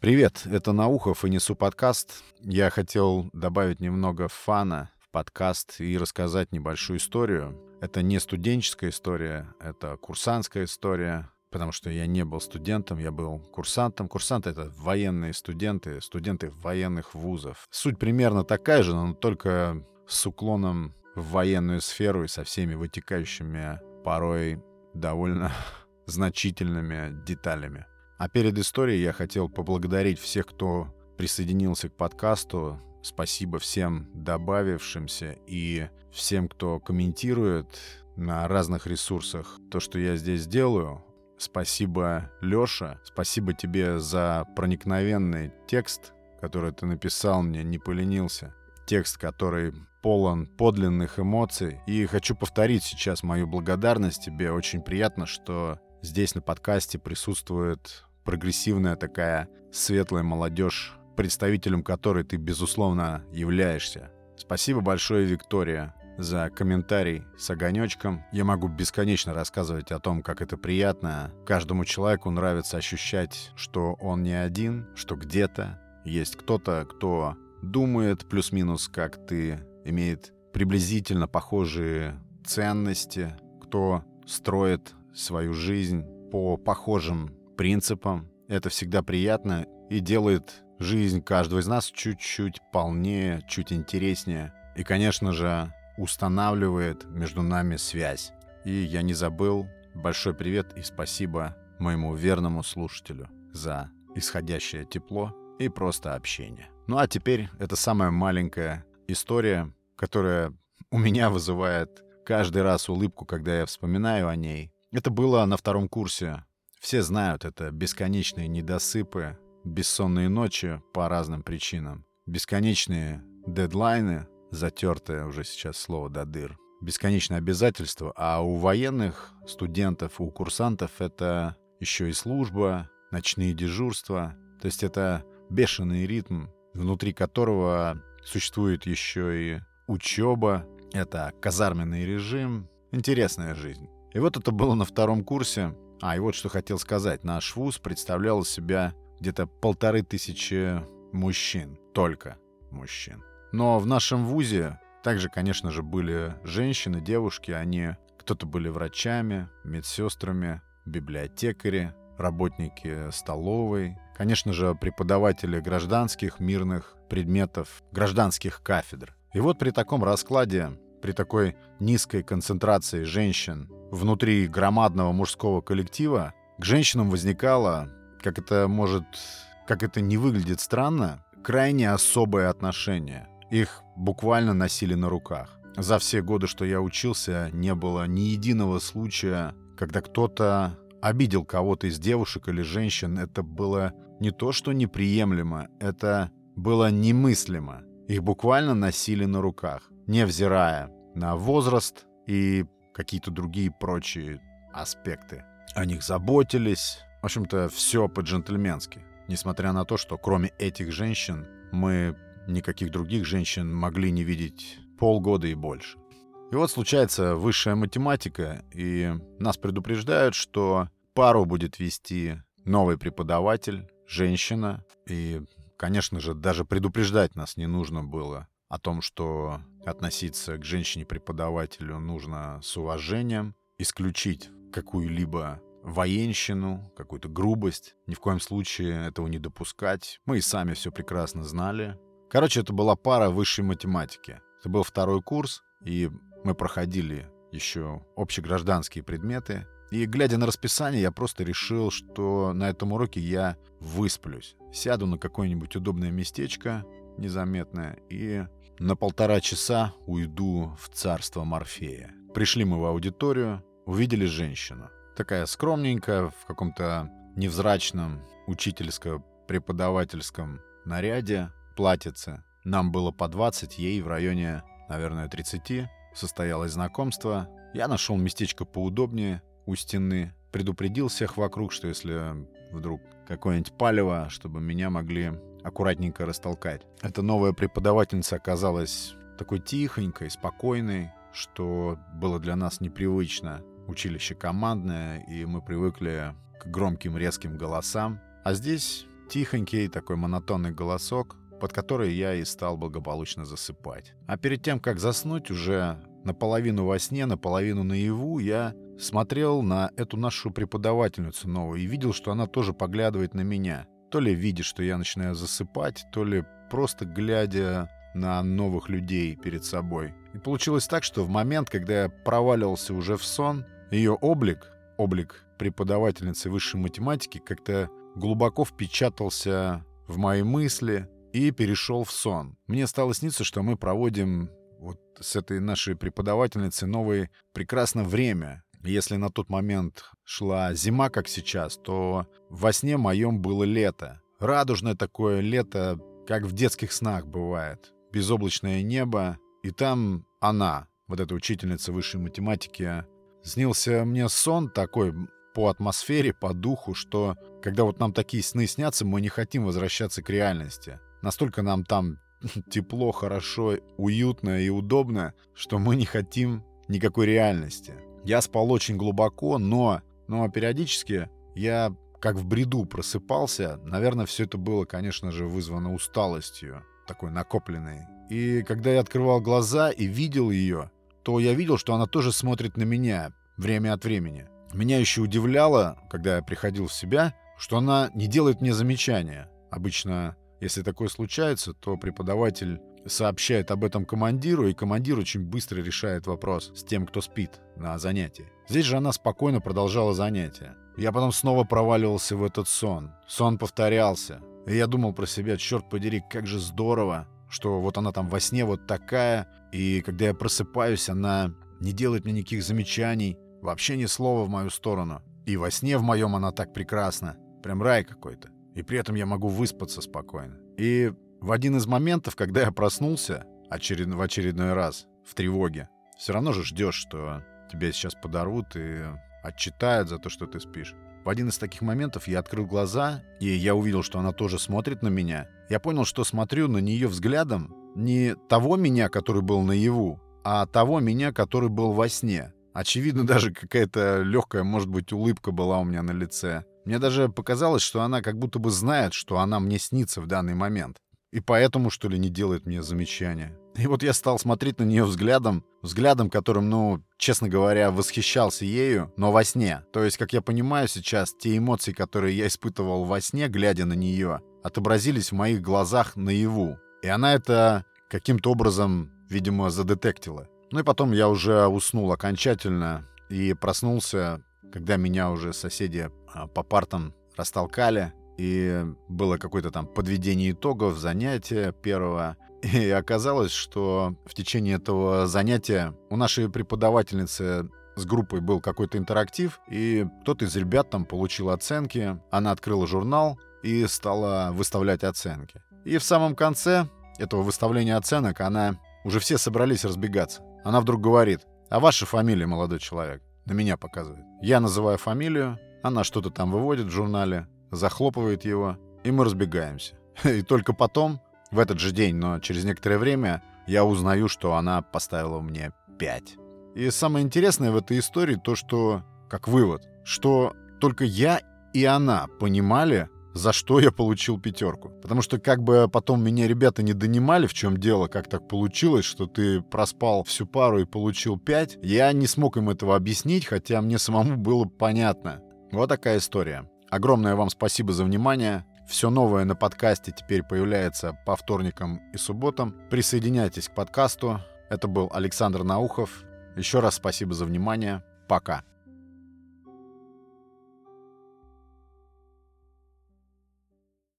Привет, это Наухов и Несу подкаст. Я хотел добавить немного фана в подкаст и рассказать небольшую историю. Это не студенческая история, это курсантская история, потому что я не был студентом, я был курсантом. Курсанты — это военные студенты, студенты военных вузов. Суть примерно такая же, но только с уклоном в военную сферу и со всеми вытекающими порой довольно значительными деталями. А перед историей я хотел поблагодарить всех, кто присоединился к подкасту. Спасибо всем добавившимся и всем, кто комментирует на разных ресурсах то, что я здесь делаю. Спасибо, Лёша. Спасибо тебе за проникновенный текст, который ты написал мне, не поленился. Текст, который полон подлинных эмоций. И хочу повторить сейчас мою благодарность тебе. Очень приятно, что здесь на подкасте присутствует прогрессивная такая светлая молодежь, представителем которой ты, безусловно, являешься. Спасибо большое, Виктория, за комментарий с огонечком. Я могу бесконечно рассказывать о том, как это приятно. Каждому человеку нравится ощущать, что он не один, что где-то есть кто-то, кто думает плюс-минус, как ты, имеет приблизительно похожие ценности, кто строит свою жизнь по похожим принципам. Это всегда приятно и делает жизнь каждого из нас чуть-чуть полнее, чуть интереснее. И, конечно же, устанавливает между нами связь. И я не забыл. Большой привет и спасибо моему верному слушателю за исходящее тепло и просто общение. Ну а теперь это самая маленькая история, которая у меня вызывает каждый раз улыбку, когда я вспоминаю о ней. Это было на втором курсе все знают это бесконечные недосыпы, бессонные ночи по разным причинам, бесконечные дедлайны, затертое уже сейчас слово до дыр, бесконечные обязательства, а у военных студентов, у курсантов это еще и служба, ночные дежурства, то есть это бешеный ритм, внутри которого существует еще и учеба, это казарменный режим, интересная жизнь. И вот это было на втором курсе, а, и вот что хотел сказать. Наш вуз представлял себя где-то полторы тысячи мужчин. Только мужчин. Но в нашем вузе также, конечно же, были женщины, девушки. Они кто-то были врачами, медсестрами, библиотекари, работники столовой. Конечно же, преподаватели гражданских, мирных предметов, гражданских кафедр. И вот при таком раскладе, при такой низкой концентрации женщин внутри громадного мужского коллектива к женщинам возникало, как это может, как это не выглядит странно, крайне особое отношение. Их буквально носили на руках. За все годы, что я учился, не было ни единого случая, когда кто-то обидел кого-то из девушек или женщин. Это было не то, что неприемлемо, это было немыслимо. Их буквально носили на руках, невзирая на возраст и какие-то другие прочие аспекты. О них заботились. В общем-то, все по-джентльменски. Несмотря на то, что кроме этих женщин мы никаких других женщин могли не видеть полгода и больше. И вот случается высшая математика, и нас предупреждают, что пару будет вести новый преподаватель, женщина. И, конечно же, даже предупреждать нас не нужно было о том, что относиться к женщине-преподавателю нужно с уважением, исключить какую-либо военщину, какую-то грубость. Ни в коем случае этого не допускать. Мы и сами все прекрасно знали. Короче, это была пара высшей математики. Это был второй курс, и мы проходили еще общегражданские предметы. И глядя на расписание, я просто решил, что на этом уроке я высплюсь. Сяду на какое-нибудь удобное местечко, незаметное, и на полтора часа уйду в царство Морфея. Пришли мы в аудиторию, увидели женщину. Такая скромненькая, в каком-то невзрачном учительско-преподавательском наряде, платьице. Нам было по 20, ей в районе, наверное, 30. Состоялось знакомство. Я нашел местечко поудобнее у стены. Предупредил всех вокруг, что если вдруг какое-нибудь палево, чтобы меня могли аккуратненько растолкать. Эта новая преподавательница оказалась такой тихонькой, спокойной, что было для нас непривычно. Училище командное, и мы привыкли к громким резким голосам. А здесь тихонький такой монотонный голосок, под который я и стал благополучно засыпать. А перед тем, как заснуть, уже наполовину во сне, наполовину наяву, я смотрел на эту нашу преподавательницу новую и видел, что она тоже поглядывает на меня. То ли видя, что я начинаю засыпать, то ли просто глядя на новых людей перед собой. И получилось так, что в момент, когда я проваливался уже в сон, ее облик, облик преподавательницы высшей математики, как-то глубоко впечатался в мои мысли и перешел в сон. Мне стало сниться, что мы проводим вот с этой нашей преподавательницей новое прекрасное время. Если на тот момент шла зима, как сейчас, то во сне моем было лето. Радужное такое лето, как в детских снах бывает. Безоблачное небо, и там она, вот эта учительница высшей математики, снился мне сон такой по атмосфере, по духу, что когда вот нам такие сны снятся, мы не хотим возвращаться к реальности. Настолько нам там тепло, хорошо, уютно и удобно, что мы не хотим никакой реальности. Я спал очень глубоко, но, но периодически я как в бреду просыпался. Наверное, все это было, конечно же, вызвано усталостью, такой накопленной. И когда я открывал глаза и видел ее, то я видел, что она тоже смотрит на меня время от времени. Меня еще удивляло, когда я приходил в себя, что она не делает мне замечания. Обычно если такое случается, то преподаватель сообщает об этом командиру, и командир очень быстро решает вопрос с тем, кто спит на занятии. Здесь же она спокойно продолжала занятие. Я потом снова проваливался в этот сон. Сон повторялся. И я думал про себя, черт подери, как же здорово, что вот она там во сне вот такая, и когда я просыпаюсь, она не делает мне никаких замечаний, вообще ни слова в мою сторону. И во сне в моем она так прекрасна. Прям рай какой-то и при этом я могу выспаться спокойно. И в один из моментов, когда я проснулся очеред... в очередной раз в тревоге, все равно же ждешь, что тебя сейчас подорвут и отчитают за то, что ты спишь. В один из таких моментов я открыл глаза, и я увидел, что она тоже смотрит на меня. Я понял, что смотрю на нее взглядом не того меня, который был наяву, а того меня, который был во сне. Очевидно, даже какая-то легкая, может быть, улыбка была у меня на лице. Мне даже показалось, что она как будто бы знает, что она мне снится в данный момент. И поэтому, что ли, не делает мне замечания. И вот я стал смотреть на нее взглядом, взглядом, которым, ну, честно говоря, восхищался ею, но во сне. То есть, как я понимаю сейчас, те эмоции, которые я испытывал во сне, глядя на нее, отобразились в моих глазах наяву. И она это каким-то образом, видимо, задетектила. Ну и потом я уже уснул окончательно и проснулся когда меня уже соседи а, по партам растолкали, и было какое-то там подведение итогов занятия первого. И оказалось, что в течение этого занятия у нашей преподавательницы с группой был какой-то интерактив, и кто-то из ребят там получил оценки, она открыла журнал и стала выставлять оценки. И в самом конце этого выставления оценок она... Уже все собрались разбегаться. Она вдруг говорит, а ваша фамилия, молодой человек? На меня показывает. Я называю фамилию, она что-то там выводит в журнале, захлопывает его, и мы разбегаемся. И только потом, в этот же день, но через некоторое время, я узнаю, что она поставила мне 5. И самое интересное в этой истории то, что, как вывод, что только я и она понимали, за что я получил пятерку. Потому что как бы потом меня ребята не донимали, в чем дело, как так получилось, что ты проспал всю пару и получил пять, я не смог им этого объяснить, хотя мне самому было понятно. Вот такая история. Огромное вам спасибо за внимание. Все новое на подкасте теперь появляется по вторникам и субботам. Присоединяйтесь к подкасту. Это был Александр Наухов. Еще раз спасибо за внимание. Пока.